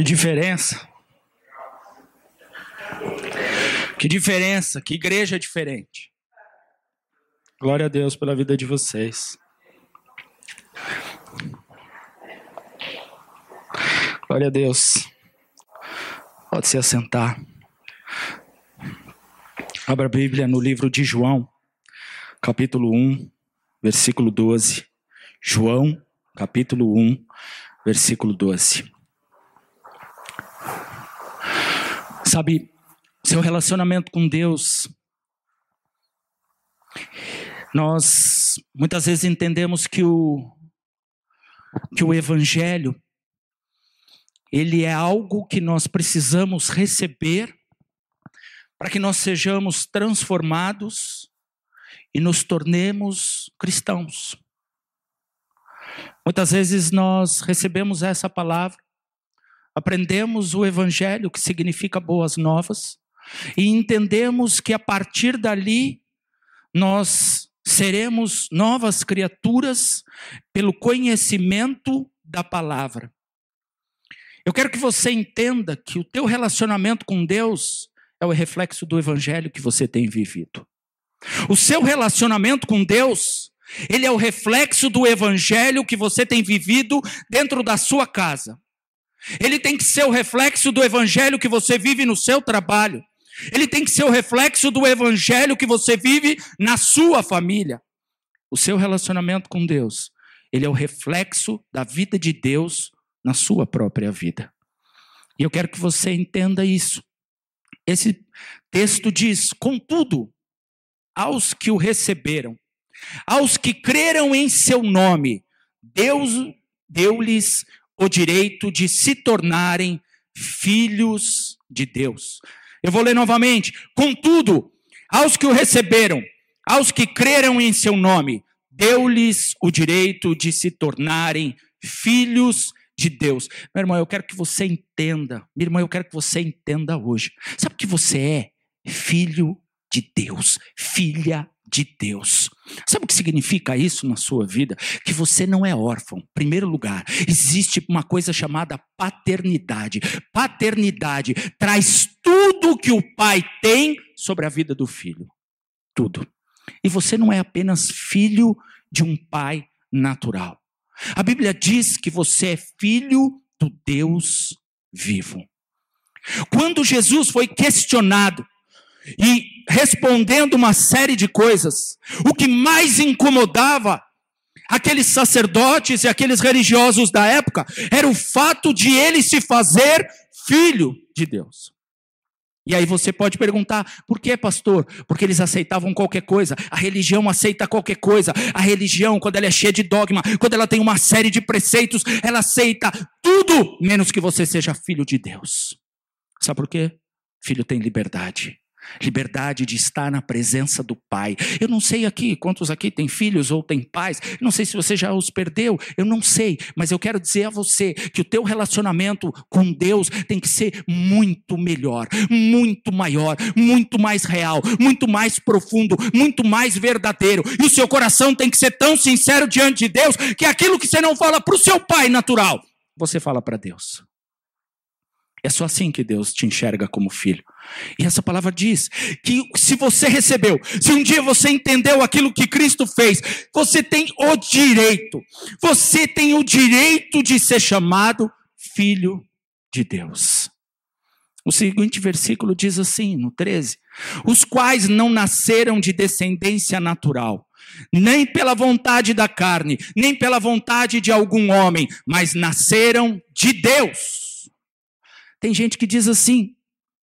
Que diferença. Que diferença, que igreja diferente. Glória a Deus pela vida de vocês. Glória a Deus. Pode se assentar. Abra a Bíblia no livro de João, capítulo 1, versículo 12. João, capítulo 1, versículo 12. Sabe, seu relacionamento com Deus, nós muitas vezes entendemos que o, que o Evangelho, ele é algo que nós precisamos receber para que nós sejamos transformados e nos tornemos cristãos. Muitas vezes nós recebemos essa palavra, aprendemos o evangelho, que significa boas novas, e entendemos que a partir dali nós seremos novas criaturas pelo conhecimento da palavra. Eu quero que você entenda que o teu relacionamento com Deus é o reflexo do evangelho que você tem vivido. O seu relacionamento com Deus, ele é o reflexo do evangelho que você tem vivido dentro da sua casa. Ele tem que ser o reflexo do evangelho que você vive no seu trabalho. Ele tem que ser o reflexo do evangelho que você vive na sua família. O seu relacionamento com Deus, ele é o reflexo da vida de Deus na sua própria vida. E eu quero que você entenda isso. Esse texto diz: Contudo, aos que o receberam, aos que creram em seu nome, Deus deu-lhes o direito de se tornarem filhos de Deus. Eu vou ler novamente. Contudo, aos que o receberam, aos que creram em seu nome, deu-lhes o direito de se tornarem filhos de Deus. Meu irmão, eu quero que você entenda. Minha irmã, eu quero que você entenda hoje. Sabe o que você é? Filho de Deus, filha de Deus. Sabe o que significa isso na sua vida? Que você não é órfão. Em primeiro lugar, existe uma coisa chamada paternidade. Paternidade traz tudo que o pai tem sobre a vida do filho. Tudo. E você não é apenas filho de um pai natural. A Bíblia diz que você é filho do Deus vivo. Quando Jesus foi questionado e respondendo uma série de coisas. O que mais incomodava aqueles sacerdotes e aqueles religiosos da época era o fato de ele se fazer filho de Deus. E aí você pode perguntar, por que, pastor? Porque eles aceitavam qualquer coisa. A religião aceita qualquer coisa. A religião, quando ela é cheia de dogma, quando ela tem uma série de preceitos, ela aceita tudo menos que você seja filho de Deus. Sabe por quê? Filho tem liberdade liberdade de estar na presença do Pai. Eu não sei aqui quantos aqui têm filhos ou têm pais, não sei se você já os perdeu, eu não sei, mas eu quero dizer a você que o teu relacionamento com Deus tem que ser muito melhor, muito maior, muito mais real, muito mais profundo, muito mais verdadeiro. E o seu coração tem que ser tão sincero diante de Deus que aquilo que você não fala para o seu pai natural, você fala para Deus. É só assim que Deus te enxerga como filho. E essa palavra diz que se você recebeu, se um dia você entendeu aquilo que Cristo fez, você tem o direito, você tem o direito de ser chamado filho de Deus. O seguinte versículo diz assim, no 13: Os quais não nasceram de descendência natural, nem pela vontade da carne, nem pela vontade de algum homem, mas nasceram de Deus. Tem gente que diz assim: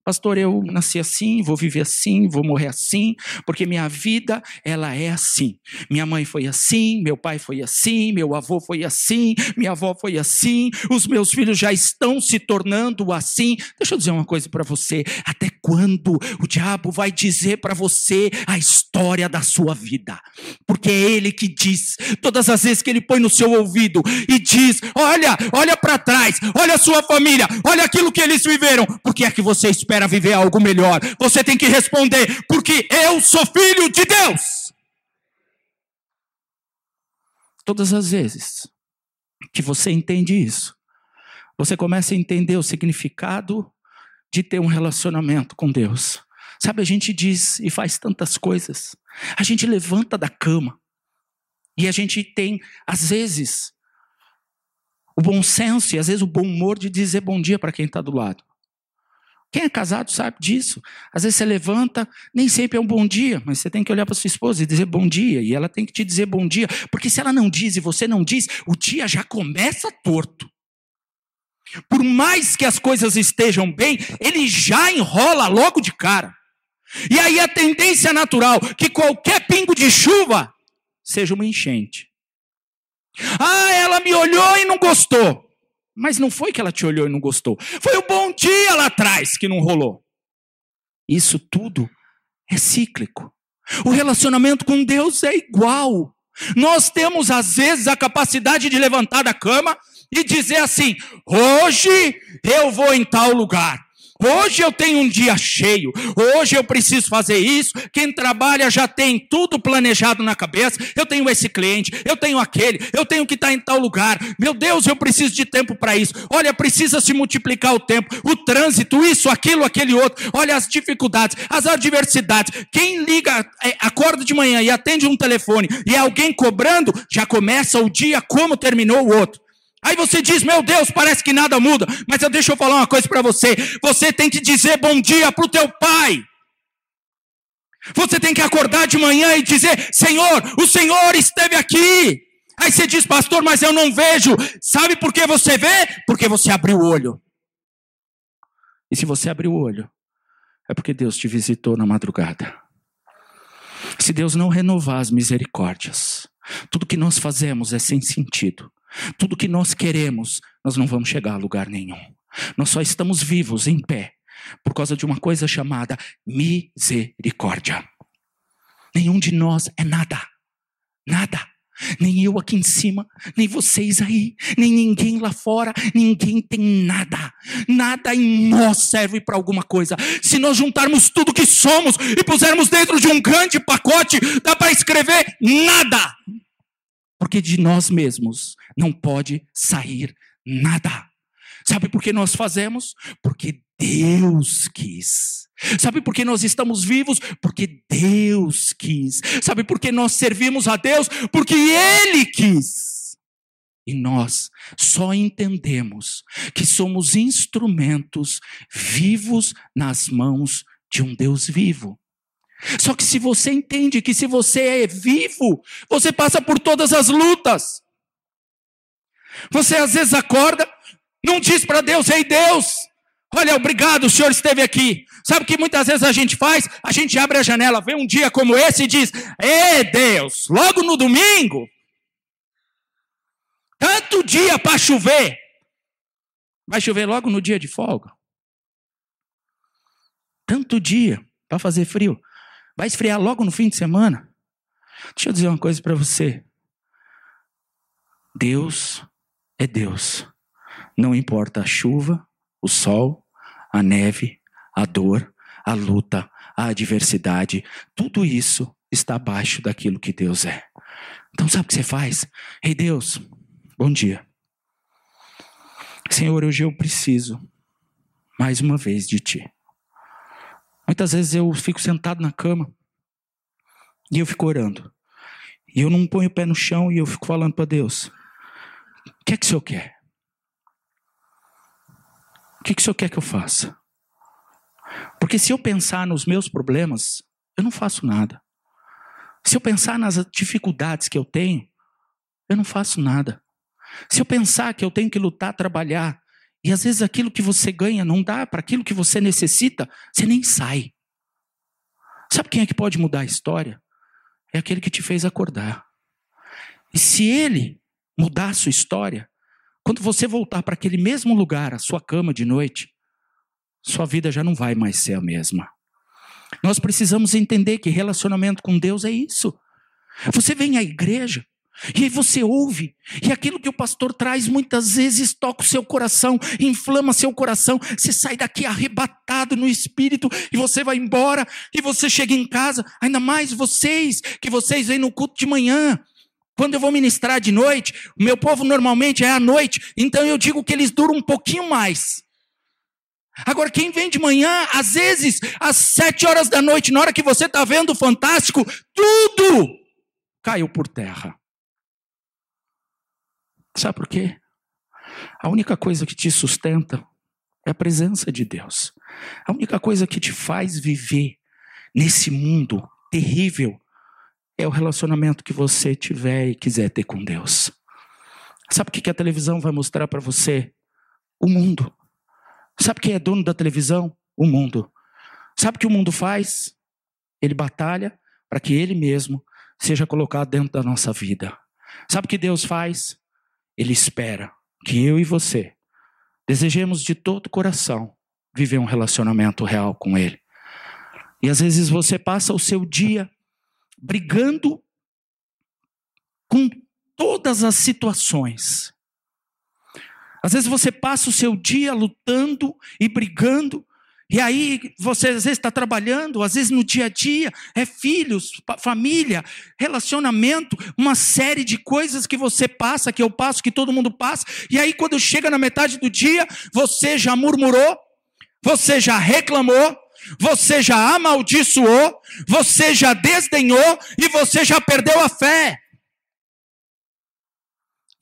Pastor, eu nasci assim, vou viver assim, vou morrer assim, porque minha vida, ela é assim. Minha mãe foi assim, meu pai foi assim, meu avô foi assim, minha avó foi assim, os meus filhos já estão se tornando assim. Deixa eu dizer uma coisa para você: até quando o diabo vai dizer para você a história da sua vida? Porque é ele que diz, todas as vezes que ele põe no seu ouvido e diz: Olha, olha para trás, olha a sua família, olha aquilo que eles viveram, porque é que você espera viver algo melhor. Você tem que responder, porque eu sou filho de Deus. Todas as vezes que você entende isso, você começa a entender o significado de ter um relacionamento com Deus. Sabe, a gente diz e faz tantas coisas. A gente levanta da cama e a gente tem, às vezes, o bom senso e às vezes o bom humor de dizer bom dia para quem está do lado. Quem é casado sabe disso. Às vezes você levanta, nem sempre é um bom dia, mas você tem que olhar para sua esposa e dizer bom dia, e ela tem que te dizer bom dia, porque se ela não diz e você não diz, o dia já começa torto. Por mais que as coisas estejam bem, ele já enrola logo de cara. E aí a tendência natural que qualquer pingo de chuva seja uma enchente. Ah, ela me olhou e não gostou. Mas não foi que ela te olhou e não gostou. Foi o bom dia lá atrás que não rolou. Isso tudo é cíclico. O relacionamento com Deus é igual. Nós temos, às vezes, a capacidade de levantar da cama e dizer assim: hoje eu vou em tal lugar. Hoje eu tenho um dia cheio, hoje eu preciso fazer isso. Quem trabalha já tem tudo planejado na cabeça. Eu tenho esse cliente, eu tenho aquele, eu tenho que estar em tal lugar. Meu Deus, eu preciso de tempo para isso. Olha, precisa se multiplicar o tempo, o trânsito, isso, aquilo, aquele outro. Olha as dificuldades, as adversidades. Quem liga, é, acorda de manhã e atende um telefone e é alguém cobrando, já começa o dia como terminou o outro. Aí você diz, meu Deus, parece que nada muda. Mas eu deixa eu falar uma coisa para você. Você tem que dizer bom dia para o teu pai. Você tem que acordar de manhã e dizer, Senhor, o Senhor esteve aqui. Aí você diz, pastor, mas eu não vejo. Sabe por que você vê? Porque você abriu o olho. E se você abriu o olho, é porque Deus te visitou na madrugada. Se Deus não renovar as misericórdias, tudo que nós fazemos é sem sentido. Tudo que nós queremos, nós não vamos chegar a lugar nenhum. Nós só estamos vivos, em pé, por causa de uma coisa chamada misericórdia. Nenhum de nós é nada. Nada. Nem eu aqui em cima, nem vocês aí, nem ninguém lá fora, ninguém tem nada. Nada em nós serve para alguma coisa. Se nós juntarmos tudo que somos e pusermos dentro de um grande pacote, dá para escrever nada. Porque de nós mesmos não pode sair nada. Sabe por que nós fazemos? Porque Deus quis. Sabe por que nós estamos vivos? Porque Deus quis. Sabe por que nós servimos a Deus? Porque Ele quis. E nós só entendemos que somos instrumentos vivos nas mãos de um Deus vivo. Só que se você entende que se você é vivo, você passa por todas as lutas. Você às vezes acorda, não diz para Deus, ei Deus, olha, obrigado, o Senhor esteve aqui. Sabe o que muitas vezes a gente faz? A gente abre a janela, vê um dia como esse e diz, ei Deus, logo no domingo, tanto dia para chover, vai chover logo no dia de folga. Tanto dia para fazer frio. Vai esfriar logo no fim de semana? Deixa eu dizer uma coisa para você. Deus é Deus. Não importa a chuva, o sol, a neve, a dor, a luta, a adversidade, tudo isso está abaixo daquilo que Deus é. Então sabe o que você faz? Ei hey Deus, bom dia. Senhor, hoje eu preciso mais uma vez de Ti. Muitas vezes eu fico sentado na cama e eu fico orando. E eu não ponho o pé no chão e eu fico falando para Deus: O que é que o Senhor quer? O que, é que o Senhor quer que eu faça? Porque se eu pensar nos meus problemas, eu não faço nada. Se eu pensar nas dificuldades que eu tenho, eu não faço nada. Se eu pensar que eu tenho que lutar, trabalhar, e às vezes aquilo que você ganha não dá para aquilo que você necessita, você nem sai. Sabe quem é que pode mudar a história? É aquele que te fez acordar. E se ele mudar a sua história, quando você voltar para aquele mesmo lugar, a sua cama de noite, sua vida já não vai mais ser a mesma. Nós precisamos entender que relacionamento com Deus é isso. Você vem à igreja, e aí você ouve, e aquilo que o pastor traz muitas vezes toca o seu coração, inflama seu coração, você sai daqui arrebatado no espírito, e você vai embora, e você chega em casa, ainda mais vocês, que vocês vêm no culto de manhã. Quando eu vou ministrar de noite, o meu povo normalmente é à noite, então eu digo que eles duram um pouquinho mais. Agora, quem vem de manhã, às vezes, às sete horas da noite, na hora que você está vendo o Fantástico, tudo caiu por terra. Sabe por quê? A única coisa que te sustenta é a presença de Deus. A única coisa que te faz viver nesse mundo terrível é o relacionamento que você tiver e quiser ter com Deus. Sabe o que a televisão vai mostrar para você? O mundo. Sabe quem é dono da televisão? O mundo. Sabe o que o mundo faz? Ele batalha para que ele mesmo seja colocado dentro da nossa vida. Sabe o que Deus faz? Ele espera que eu e você desejemos de todo o coração viver um relacionamento real com Ele. E às vezes você passa o seu dia brigando com todas as situações. Às vezes você passa o seu dia lutando e brigando e aí você às vezes está trabalhando, às vezes no dia a dia, é filhos, família, relacionamento, uma série de coisas que você passa, que eu passo, que todo mundo passa. E aí quando chega na metade do dia, você já murmurou, você já reclamou, você já amaldiçoou, você já desdenhou e você já perdeu a fé.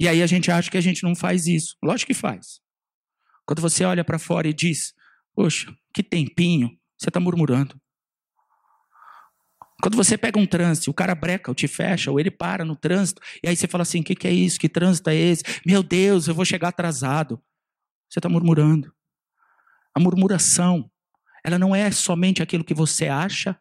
E aí a gente acha que a gente não faz isso. Lógico que faz. Quando você olha para fora e diz: Poxa, que tempinho, você está murmurando. Quando você pega um trânsito, o cara breca, ou te fecha, ou ele para no trânsito, e aí você fala assim: o que, que é isso? Que trânsito é esse? Meu Deus, eu vou chegar atrasado. Você está murmurando. A murmuração, ela não é somente aquilo que você acha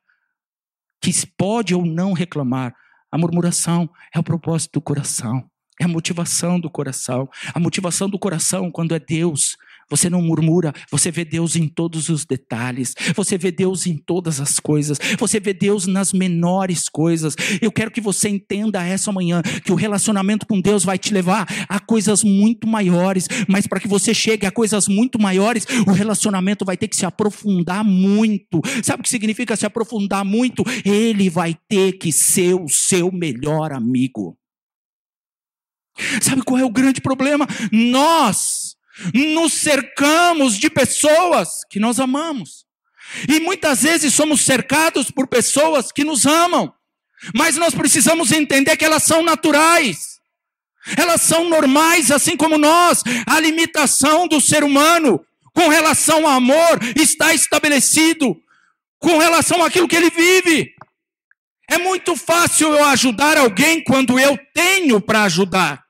que pode ou não reclamar. A murmuração é o propósito do coração, é a motivação do coração. A motivação do coração, quando é Deus, você não murmura, você vê Deus em todos os detalhes, você vê Deus em todas as coisas, você vê Deus nas menores coisas. Eu quero que você entenda essa manhã que o relacionamento com Deus vai te levar a coisas muito maiores, mas para que você chegue a coisas muito maiores, o relacionamento vai ter que se aprofundar muito. Sabe o que significa se aprofundar muito? Ele vai ter que ser o seu melhor amigo. Sabe qual é o grande problema? Nós nos cercamos de pessoas que nós amamos. E muitas vezes somos cercados por pessoas que nos amam. Mas nós precisamos entender que elas são naturais. Elas são normais, assim como nós. A limitação do ser humano com relação ao amor está estabelecido com relação àquilo que ele vive. É muito fácil eu ajudar alguém quando eu tenho para ajudar.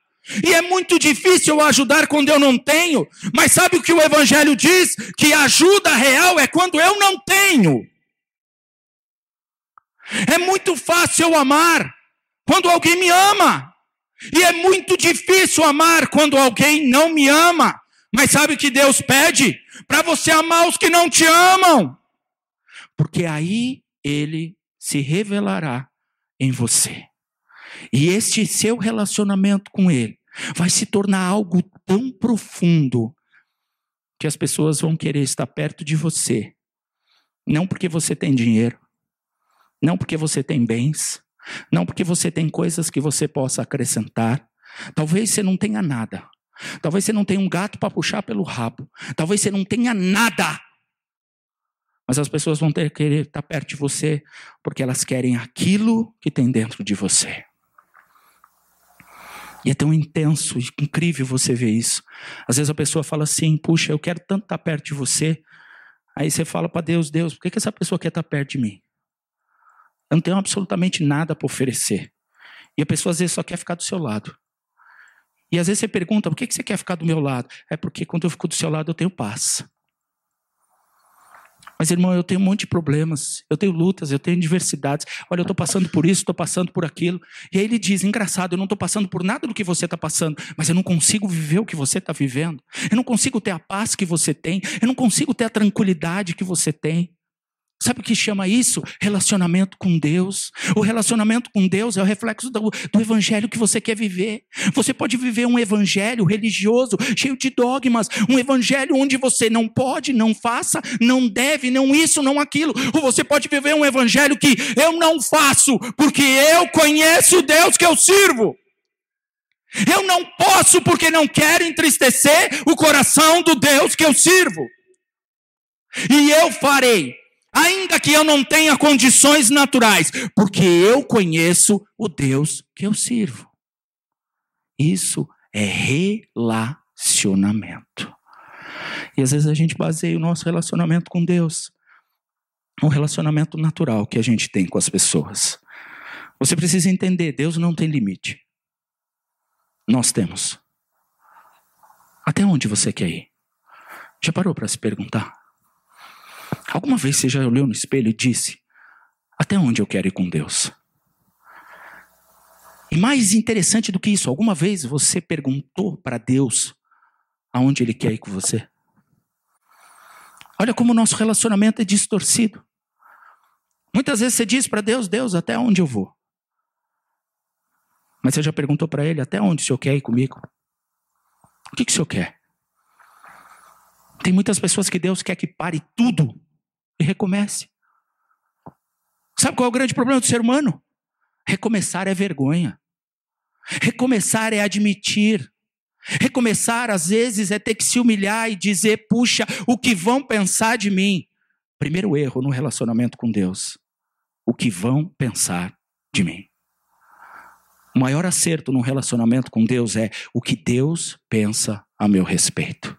E é muito difícil eu ajudar quando eu não tenho. Mas sabe o que o Evangelho diz? Que ajuda real é quando eu não tenho. É muito fácil eu amar quando alguém me ama. E é muito difícil amar quando alguém não me ama. Mas sabe o que Deus pede? Para você amar os que não te amam. Porque aí ele se revelará em você. E este seu relacionamento com Ele vai se tornar algo tão profundo que as pessoas vão querer estar perto de você. Não porque você tem dinheiro, não porque você tem bens, não porque você tem coisas que você possa acrescentar. Talvez você não tenha nada. Talvez você não tenha um gato para puxar pelo rabo. Talvez você não tenha nada. Mas as pessoas vão ter que querer estar perto de você porque elas querem aquilo que tem dentro de você. E é tão intenso incrível você ver isso. Às vezes a pessoa fala assim: puxa, eu quero tanto estar perto de você. Aí você fala para Deus: Deus, por que, que essa pessoa quer estar perto de mim? Eu não tenho absolutamente nada para oferecer. E a pessoa às vezes só quer ficar do seu lado. E às vezes você pergunta: por que, que você quer ficar do meu lado? É porque quando eu fico do seu lado eu tenho paz. Mas, irmão, eu tenho um monte de problemas, eu tenho lutas, eu tenho diversidades. Olha, eu estou passando por isso, estou passando por aquilo. E aí ele diz: engraçado, eu não estou passando por nada do que você está passando, mas eu não consigo viver o que você está vivendo. Eu não consigo ter a paz que você tem, eu não consigo ter a tranquilidade que você tem. Sabe o que chama isso? Relacionamento com Deus. O relacionamento com Deus é o reflexo do, do, evangelho que você quer viver. Você pode viver um evangelho religioso, cheio de dogmas, um evangelho onde você não pode, não faça, não deve, não isso, não aquilo. Ou você pode viver um evangelho que eu não faço, porque eu conheço o Deus que eu sirvo. Eu não posso porque não quero entristecer o coração do Deus que eu sirvo. E eu farei, ainda que eu não tenha condições naturais, porque eu conheço o Deus que eu sirvo. Isso é relacionamento. E às vezes a gente baseia o nosso relacionamento com Deus um relacionamento natural que a gente tem com as pessoas. Você precisa entender, Deus não tem limite. Nós temos. Até onde você quer ir? Já parou para se perguntar? Alguma vez você já olhou no espelho e disse: Até onde eu quero ir com Deus? E mais interessante do que isso, alguma vez você perguntou para Deus aonde Ele quer ir com você? Olha como o nosso relacionamento é distorcido. Muitas vezes você diz para Deus: Deus, até onde eu vou? Mas você já perguntou para Ele: até onde o Senhor quer ir comigo? O que, que o Senhor quer? Tem muitas pessoas que Deus quer que pare tudo e recomece. Sabe qual é o grande problema do ser humano? Recomeçar é vergonha. Recomeçar é admitir. Recomeçar, às vezes, é ter que se humilhar e dizer: puxa, o que vão pensar de mim? Primeiro erro no relacionamento com Deus: o que vão pensar de mim. O maior acerto no relacionamento com Deus é o que Deus pensa a meu respeito.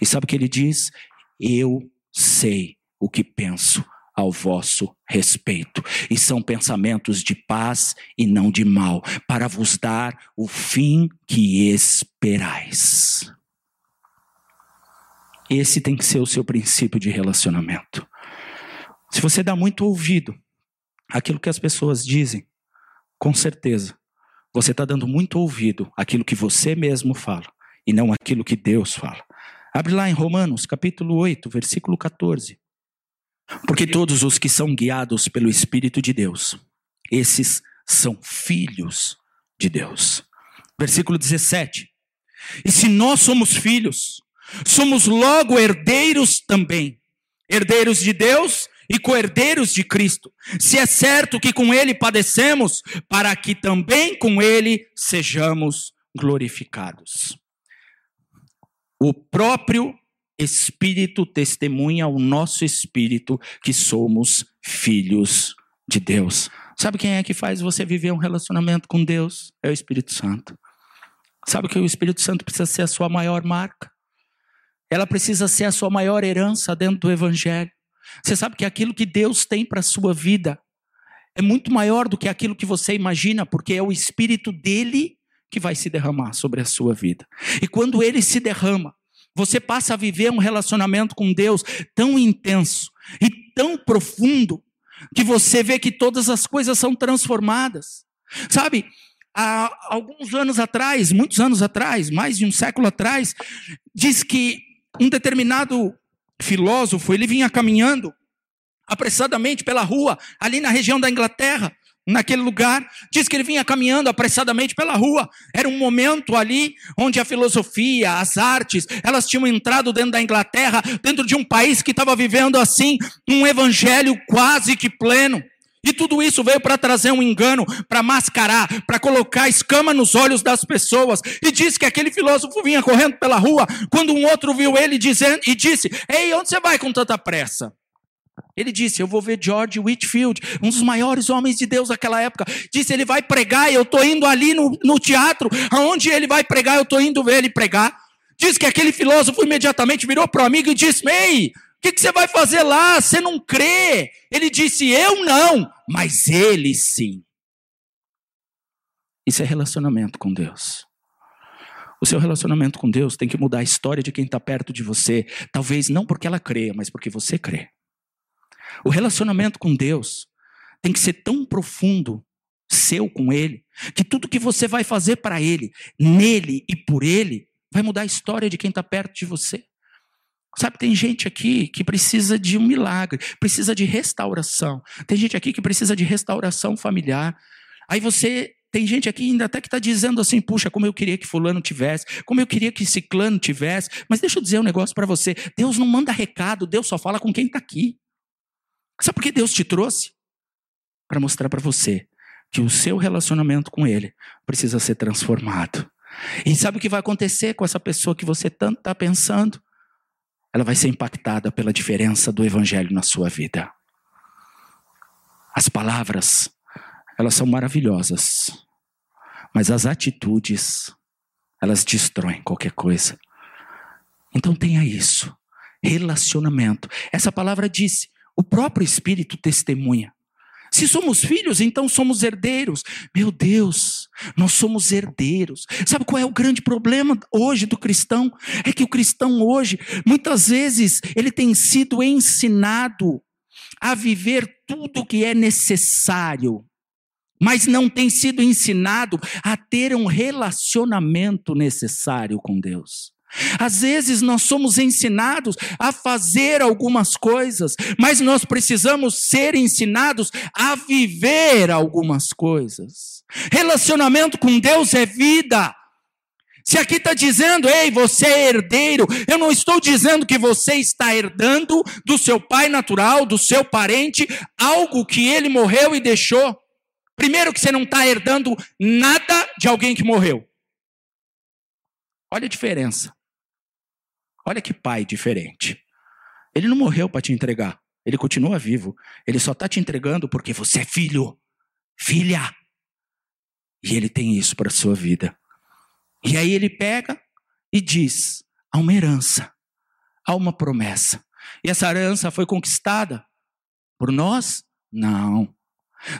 E sabe o que ele diz? Eu sei o que penso ao vosso respeito. E são pensamentos de paz e não de mal, para vos dar o fim que esperais. Esse tem que ser o seu princípio de relacionamento. Se você dá muito ouvido àquilo que as pessoas dizem, com certeza, você está dando muito ouvido àquilo que você mesmo fala e não aquilo que Deus fala. Abre lá em Romanos, capítulo 8, versículo 14. Porque todos os que são guiados pelo Espírito de Deus, esses são filhos de Deus. Versículo 17. E se nós somos filhos, somos logo herdeiros também, herdeiros de Deus e co-herdeiros de Cristo. Se é certo que com ele padecemos, para que também com ele sejamos glorificados. O próprio Espírito testemunha ao nosso espírito que somos filhos de Deus. Sabe quem é que faz você viver um relacionamento com Deus? É o Espírito Santo. Sabe que o Espírito Santo precisa ser a sua maior marca? Ela precisa ser a sua maior herança dentro do Evangelho. Você sabe que aquilo que Deus tem para a sua vida é muito maior do que aquilo que você imagina, porque é o Espírito dele que vai se derramar sobre a sua vida. E quando ele se derrama, você passa a viver um relacionamento com Deus tão intenso e tão profundo que você vê que todas as coisas são transformadas. Sabe, há alguns anos atrás, muitos anos atrás, mais de um século atrás, diz que um determinado filósofo, ele vinha caminhando apressadamente pela rua, ali na região da Inglaterra, naquele lugar. Diz que ele vinha caminhando apressadamente pela rua. Era um momento ali onde a filosofia, as artes, elas tinham entrado dentro da Inglaterra, dentro de um país que estava vivendo assim um evangelho quase que pleno. E tudo isso veio para trazer um engano, para mascarar, para colocar escama nos olhos das pessoas. E diz que aquele filósofo vinha correndo pela rua, quando um outro viu ele dizendo, e disse: Ei, onde você vai com tanta pressa? Ele disse: Eu vou ver George Whitfield, um dos maiores homens de Deus daquela época. Disse: Ele vai pregar, eu estou indo ali no, no teatro, aonde ele vai pregar, eu estou indo ver ele pregar. Diz que aquele filósofo imediatamente virou para o amigo e disse: Ei, o que, que você vai fazer lá? Você não crê? Ele disse: Eu não, mas ele sim. Isso é relacionamento com Deus. O seu relacionamento com Deus tem que mudar a história de quem está perto de você. Talvez não porque ela creia, mas porque você crê. O relacionamento com Deus tem que ser tão profundo, seu com Ele, que tudo que você vai fazer para Ele, nele e por Ele, vai mudar a história de quem está perto de você. Sabe, tem gente aqui que precisa de um milagre, precisa de restauração. Tem gente aqui que precisa de restauração familiar. Aí você tem gente aqui ainda até que está dizendo assim: puxa, como eu queria que Fulano tivesse, como eu queria que Ciclano tivesse. Mas deixa eu dizer um negócio para você: Deus não manda recado, Deus só fala com quem está aqui. Sabe por que Deus te trouxe? Para mostrar para você que o seu relacionamento com Ele precisa ser transformado. E sabe o que vai acontecer com essa pessoa que você tanto está pensando? Ela vai ser impactada pela diferença do evangelho na sua vida. As palavras, elas são maravilhosas, mas as atitudes, elas destroem qualquer coisa. Então tenha isso. Relacionamento. Essa palavra disse, o próprio Espírito testemunha. Se somos filhos, então somos herdeiros. Meu Deus, nós somos herdeiros. Sabe qual é o grande problema hoje do cristão? É que o cristão hoje, muitas vezes, ele tem sido ensinado a viver tudo o que é necessário, mas não tem sido ensinado a ter um relacionamento necessário com Deus. Às vezes nós somos ensinados a fazer algumas coisas, mas nós precisamos ser ensinados a viver algumas coisas. Relacionamento com Deus é vida. Se aqui está dizendo, ei, você é herdeiro, eu não estou dizendo que você está herdando do seu pai natural, do seu parente, algo que ele morreu e deixou. Primeiro, que você não está herdando nada de alguém que morreu. Olha a diferença. Olha que pai diferente. Ele não morreu para te entregar. Ele continua vivo. Ele só está te entregando porque você é filho, filha. E ele tem isso para sua vida. E aí ele pega e diz: há uma herança, há uma promessa. E essa herança foi conquistada por nós? Não.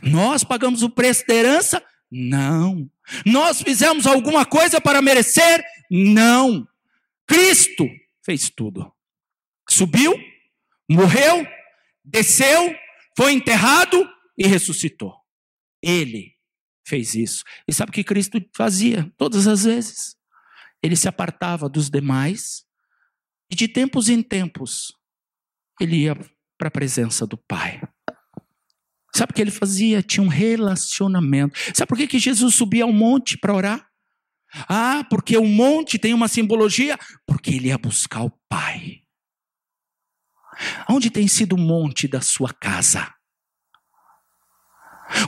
Nós pagamos o preço da herança? Não. Nós fizemos alguma coisa para merecer? Não. Cristo fez tudo. Subiu, morreu, desceu, foi enterrado e ressuscitou. Ele fez isso. E sabe o que Cristo fazia todas as vezes? Ele se apartava dos demais e de tempos em tempos ele ia para a presença do Pai. Sabe o que ele fazia? Tinha um relacionamento. Sabe por que, que Jesus subia ao monte para orar? Ah, porque o monte tem uma simbologia? Porque ele ia buscar o Pai. Onde tem sido o monte da sua casa?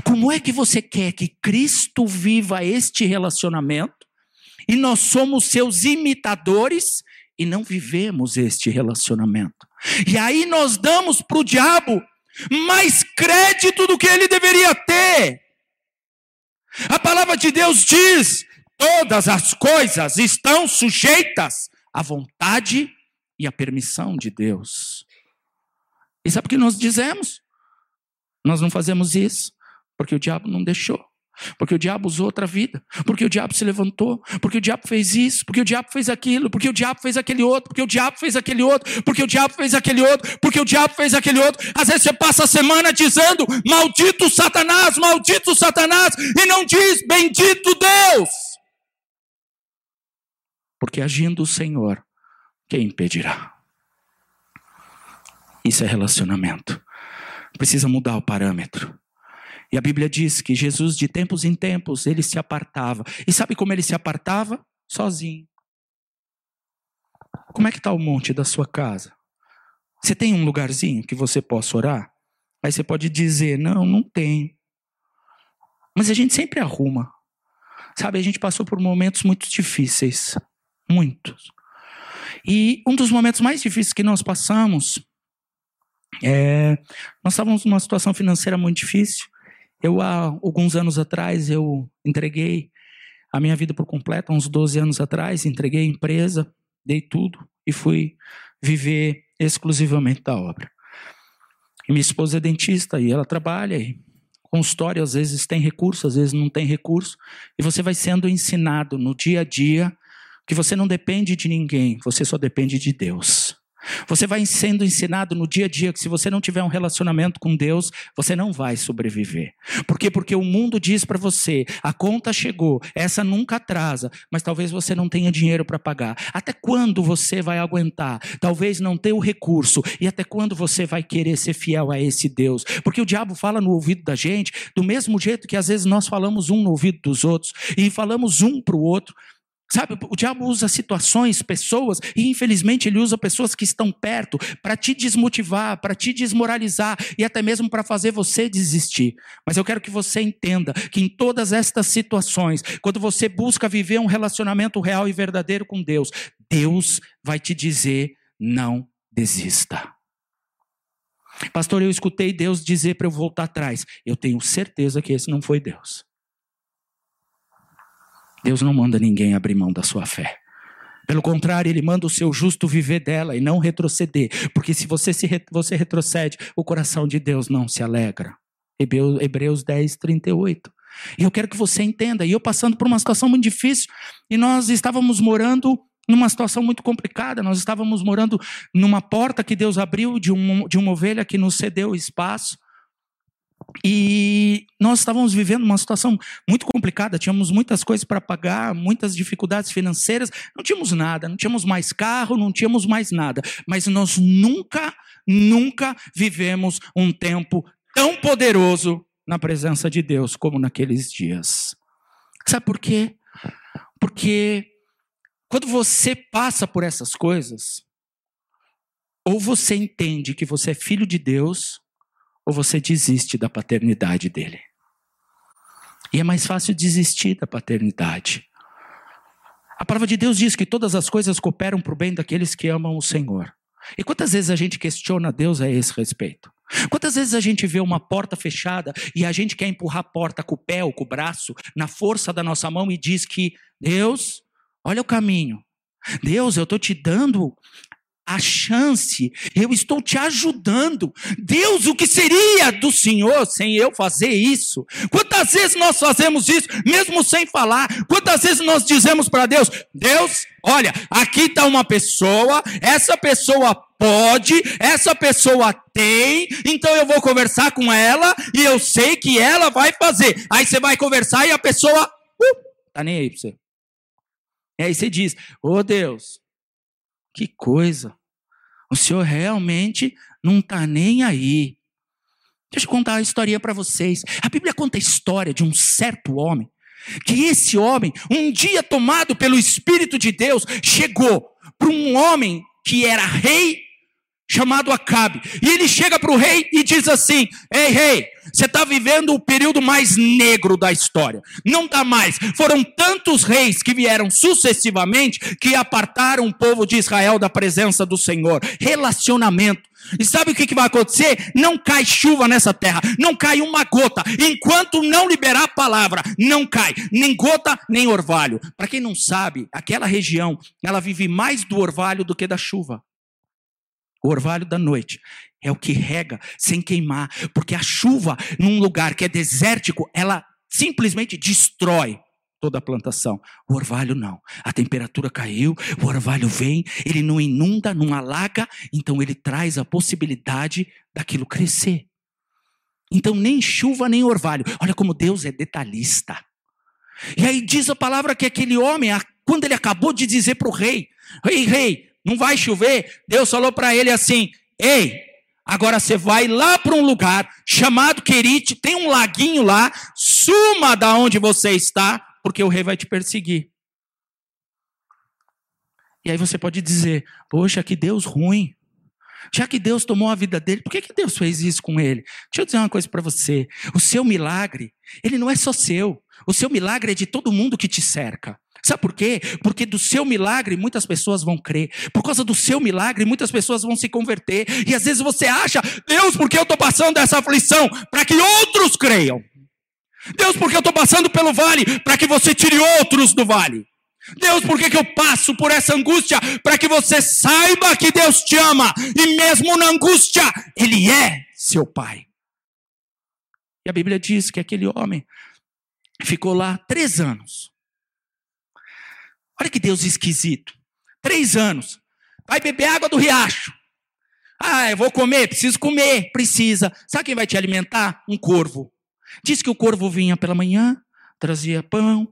Como é que você quer que Cristo viva este relacionamento e nós somos seus imitadores e não vivemos este relacionamento? E aí nós damos para o diabo mais crédito do que ele deveria ter. A palavra de Deus diz todas as coisas estão sujeitas à vontade e à permissão de Deus. E sabe o que nós dizemos? Nós não fazemos isso porque o diabo não deixou. Porque o diabo usou outra vida, porque o diabo se levantou, porque o diabo fez isso, porque o diabo fez aquilo, porque o diabo fez aquele outro, porque o diabo fez aquele outro, porque o diabo fez aquele outro, porque o diabo fez aquele outro. Às vezes você passa a semana dizendo: Maldito Satanás, maldito Satanás, e não diz: Bendito Deus. Porque agindo o Senhor, quem impedirá? Isso é relacionamento. Precisa mudar o parâmetro. E a Bíblia diz que Jesus, de tempos em tempos, ele se apartava. E sabe como ele se apartava? Sozinho. Como é que está o monte da sua casa? Você tem um lugarzinho que você possa orar? Aí você pode dizer: Não, não tenho. Mas a gente sempre arruma. Sabe, a gente passou por momentos muito difíceis. Muitos. E um dos momentos mais difíceis que nós passamos, é, nós estávamos numa situação financeira muito difícil. Eu, há alguns anos atrás, eu entreguei a minha vida por completo, uns 12 anos atrás, entreguei a empresa, dei tudo e fui viver exclusivamente da obra. E minha esposa é dentista e ela trabalha e consultório às vezes tem recurso, às vezes não tem recurso, e você vai sendo ensinado no dia a dia que você não depende de ninguém, você só depende de Deus. Você vai sendo ensinado no dia a dia que se você não tiver um relacionamento com Deus, você não vai sobreviver. Por quê? Porque o mundo diz para você: a conta chegou, essa nunca atrasa, mas talvez você não tenha dinheiro para pagar. Até quando você vai aguentar? Talvez não ter o recurso. E até quando você vai querer ser fiel a esse Deus? Porque o diabo fala no ouvido da gente do mesmo jeito que às vezes nós falamos um no ouvido dos outros e falamos um para o outro. Sabe, o diabo usa situações, pessoas, e infelizmente ele usa pessoas que estão perto para te desmotivar, para te desmoralizar e até mesmo para fazer você desistir. Mas eu quero que você entenda que em todas estas situações, quando você busca viver um relacionamento real e verdadeiro com Deus, Deus vai te dizer: não desista. Pastor, eu escutei Deus dizer para eu voltar atrás. Eu tenho certeza que esse não foi Deus. Deus não manda ninguém abrir mão da sua fé. Pelo contrário, ele manda o seu justo viver dela e não retroceder. Porque se você, se re, você retrocede, o coração de Deus não se alegra. Hebreus, Hebreus 10, 38. E eu quero que você entenda. E eu passando por uma situação muito difícil, e nós estávamos morando numa situação muito complicada. Nós estávamos morando numa porta que Deus abriu de, um, de uma ovelha que nos cedeu espaço. E nós estávamos vivendo uma situação muito complicada, tínhamos muitas coisas para pagar, muitas dificuldades financeiras, não tínhamos nada, não tínhamos mais carro, não tínhamos mais nada, mas nós nunca, nunca vivemos um tempo tão poderoso na presença de Deus como naqueles dias. Sabe por quê? Porque quando você passa por essas coisas, ou você entende que você é filho de Deus, ou você desiste da paternidade dele. E é mais fácil desistir da paternidade. A palavra de Deus diz que todas as coisas cooperam para o bem daqueles que amam o Senhor. E quantas vezes a gente questiona Deus a esse respeito? Quantas vezes a gente vê uma porta fechada e a gente quer empurrar a porta com o pé ou com o braço, na força da nossa mão e diz que Deus, olha o caminho. Deus, eu estou te dando a chance, eu estou te ajudando. Deus, o que seria do Senhor sem eu fazer isso? Quantas vezes nós fazemos isso, mesmo sem falar? Quantas vezes nós dizemos para Deus: Deus, olha, aqui está uma pessoa, essa pessoa pode, essa pessoa tem, então eu vou conversar com ela e eu sei que ela vai fazer. Aí você vai conversar e a pessoa, uh, tá nem aí para você. E aí você diz: Ô oh, Deus, que coisa! O Senhor realmente não está nem aí. Deixa eu contar uma história para vocês. A Bíblia conta a história de um certo homem. Que esse homem, um dia tomado pelo Espírito de Deus, chegou para um homem que era rei chamado Acabe. E ele chega para o rei e diz assim: Ei, rei, você está vivendo o período mais negro da história. Não dá mais. Foram tantos reis que vieram sucessivamente que apartaram o povo de Israel da presença do Senhor. Relacionamento. E sabe o que, que vai acontecer? Não cai chuva nessa terra, não cai uma gota. Enquanto não liberar a palavra, não cai nem gota nem orvalho. Para quem não sabe, aquela região, ela vive mais do orvalho do que da chuva. O orvalho da noite é o que rega sem queimar, porque a chuva num lugar que é desértico, ela simplesmente destrói toda a plantação. O orvalho não. A temperatura caiu, o orvalho vem, ele não inunda, não alaga, então ele traz a possibilidade daquilo crescer. Então nem chuva nem orvalho. Olha como Deus é detalhista. E aí diz a palavra que aquele homem, quando ele acabou de dizer para o rei: Rei, rei, não vai chover. Deus falou para ele assim: Ei, agora você vai lá para um lugar chamado Querite, tem um laguinho lá, suma da onde você está, porque o rei vai te perseguir. E aí você pode dizer: Poxa, que Deus ruim. Já que Deus tomou a vida dele, por que, que Deus fez isso com ele? Deixa eu dizer uma coisa para você: o seu milagre, ele não é só seu. O seu milagre é de todo mundo que te cerca. Sabe por quê? Porque do seu milagre muitas pessoas vão crer. Por causa do seu milagre muitas pessoas vão se converter. E às vezes você acha, Deus, por que eu estou passando essa aflição? Para que outros creiam. Deus, por que eu estou passando pelo vale? Para que você tire outros do vale. Deus, por que, que eu passo por essa angústia? Para que você saiba que Deus te ama. E mesmo na angústia, Ele é seu Pai. E a Bíblia diz que aquele homem ficou lá três anos. Olha que Deus esquisito. Três anos. Vai beber água do riacho. Ah, eu vou comer, preciso comer. Precisa. Sabe quem vai te alimentar? Um corvo. Diz que o corvo vinha pela manhã, trazia pão.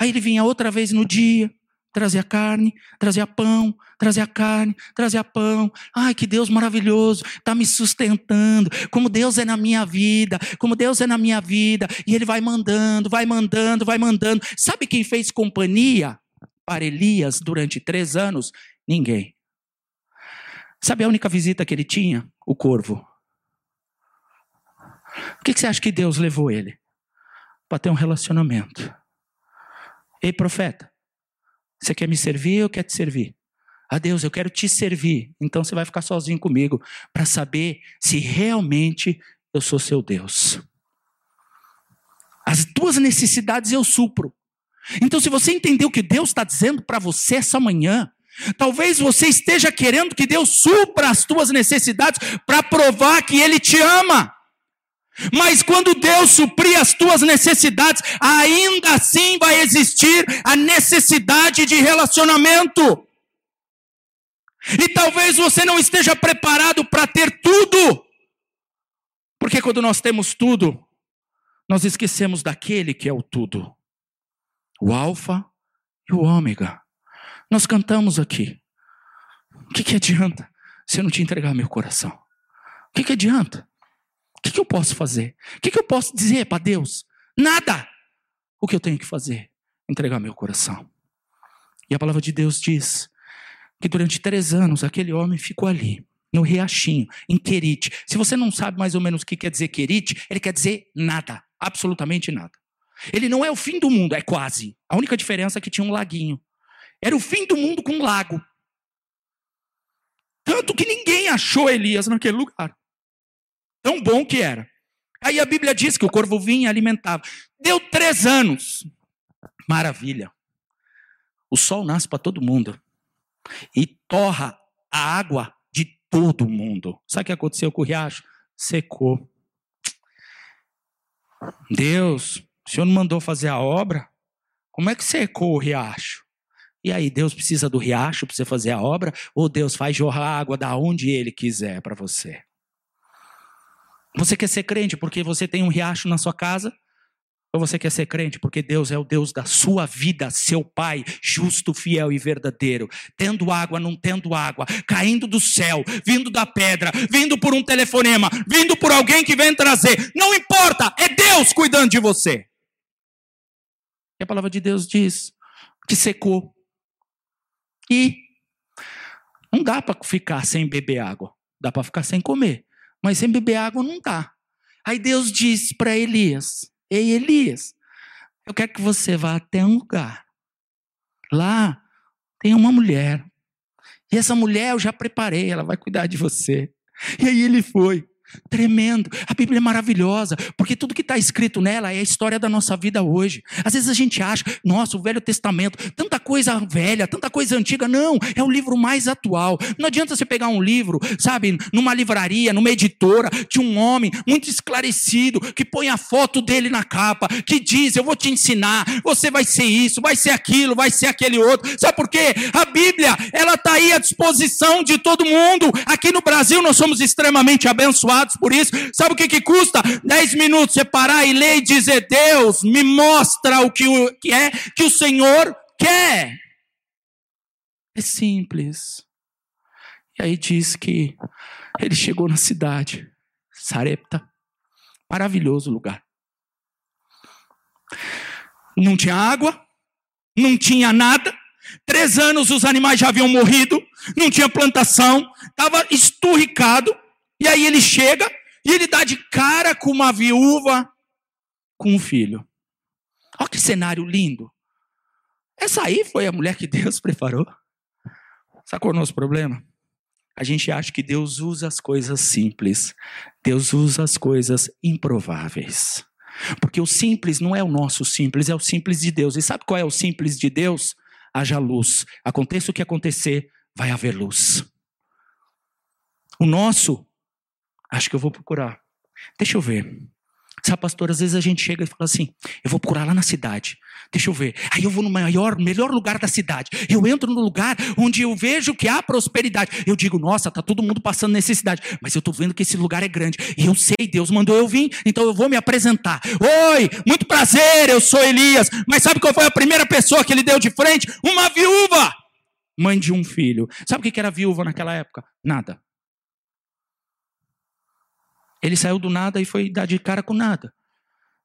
Aí ele vinha outra vez no dia, trazia carne, trazia pão, trazia carne, trazia pão. Ai, que Deus maravilhoso, está me sustentando. Como Deus é na minha vida, como Deus é na minha vida. E ele vai mandando, vai mandando, vai mandando. Sabe quem fez companhia para Elias durante três anos? Ninguém. Sabe a única visita que ele tinha? O corvo. O que você acha que Deus levou ele? Para ter um relacionamento. Ei, profeta, você quer me servir ou eu quero te servir? Ah, Deus, eu quero te servir. Então você vai ficar sozinho comigo para saber se realmente eu sou seu Deus. As tuas necessidades eu supro. Então, se você entendeu o que Deus está dizendo para você essa manhã, talvez você esteja querendo que Deus supra as tuas necessidades para provar que Ele te ama. Mas quando Deus suprir as tuas necessidades, ainda assim vai existir a necessidade de relacionamento. E talvez você não esteja preparado para ter tudo. Porque quando nós temos tudo, nós esquecemos daquele que é o tudo. O alfa e o ômega. Nós cantamos aqui. O que, que adianta se eu não te entregar meu coração? O que, que adianta? que, que eu posso fazer? O que, que eu posso dizer para Deus? Nada! O que eu tenho que fazer? Entregar meu coração. E a palavra de Deus diz que durante três anos aquele homem ficou ali, no riachinho, em Querite. Se você não sabe mais ou menos o que quer dizer Querite, ele quer dizer nada, absolutamente nada. Ele não é o fim do mundo, é quase. A única diferença é que tinha um laguinho. Era o fim do mundo com um lago. Tanto que ninguém achou Elias naquele lugar. Tão bom que era. Aí a Bíblia diz que o corvo vinha e alimentava. Deu três anos. Maravilha. O sol nasce para todo mundo. E torra a água de todo mundo. Sabe o que aconteceu com o riacho? Secou. Deus, o senhor não mandou fazer a obra? Como é que secou o riacho? E aí, Deus precisa do riacho para você fazer a obra? Ou Deus faz jorrar água da onde Ele quiser para você? Você quer ser crente porque você tem um riacho na sua casa? Ou você quer ser crente porque Deus é o Deus da sua vida, seu Pai, justo, fiel e verdadeiro, tendo água, não tendo água, caindo do céu, vindo da pedra, vindo por um telefonema, vindo por alguém que vem trazer, não importa, é Deus cuidando de você. A palavra de Deus diz que secou. E não dá para ficar sem beber água, dá para ficar sem comer mas sem beber água não dá. Aí Deus disse para Elias: Ei, Elias, eu quero que você vá até um lugar. Lá tem uma mulher. E essa mulher eu já preparei, ela vai cuidar de você. E aí ele foi. Tremendo. A Bíblia é maravilhosa, porque tudo que está escrito nela é a história da nossa vida hoje. Às vezes a gente acha, nossa, o Velho Testamento, tanta coisa velha, tanta coisa antiga. Não, é o livro mais atual. Não adianta você pegar um livro, sabe, numa livraria, numa editora, de um homem muito esclarecido, que põe a foto dele na capa, que diz: Eu vou te ensinar, você vai ser isso, vai ser aquilo, vai ser aquele outro. Sabe por quê? A Bíblia, ela está aí à disposição de todo mundo. Aqui no Brasil nós somos extremamente abençoados por isso. Sabe o que, que custa? Dez minutos você parar e ler e dizer: Deus, me mostra o que, o que é que o Senhor quer. É simples. E aí diz que ele chegou na cidade, Sarepta, maravilhoso lugar. Não tinha água, não tinha nada. Três anos os animais já haviam morrido, não tinha plantação, estava esturricado. E aí ele chega e ele dá de cara com uma viúva com um filho. Olha que cenário lindo. Essa aí foi a mulher que Deus preparou. Qual é o nosso problema? A gente acha que Deus usa as coisas simples. Deus usa as coisas improváveis. Porque o simples não é o nosso simples, é o simples de Deus. E sabe qual é o simples de Deus? Haja luz. Aconteça o que acontecer, vai haver luz. O nosso Acho que eu vou procurar. Deixa eu ver. Sabe, pastor, às vezes a gente chega e fala assim: eu vou procurar lá na cidade. Deixa eu ver. Aí eu vou no maior, melhor lugar da cidade. Eu entro no lugar onde eu vejo que há prosperidade. Eu digo, nossa, tá todo mundo passando necessidade. Mas eu estou vendo que esse lugar é grande. E eu sei, Deus mandou eu vir, então eu vou me apresentar. Oi, muito prazer, eu sou Elias. Mas sabe qual foi a primeira pessoa que ele deu de frente? Uma viúva, mãe de um filho. Sabe o que era viúva naquela época? Nada. Ele saiu do nada e foi dar de cara com nada.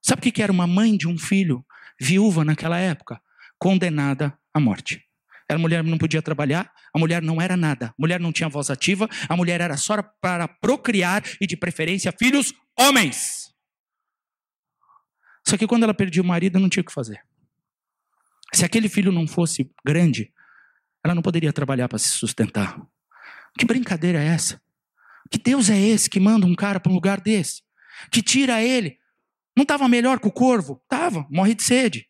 Sabe o que era uma mãe de um filho viúva naquela época? Condenada à morte. A mulher não podia trabalhar, a mulher não era nada, a mulher não tinha voz ativa, a mulher era só para procriar e, de preferência, filhos homens. Só que quando ela perdia o marido, não tinha o que fazer. Se aquele filho não fosse grande, ela não poderia trabalhar para se sustentar. Que brincadeira é essa? Que Deus é esse que manda um cara para um lugar desse? Que tira ele? Não estava melhor que o corvo? Tava, morre de sede.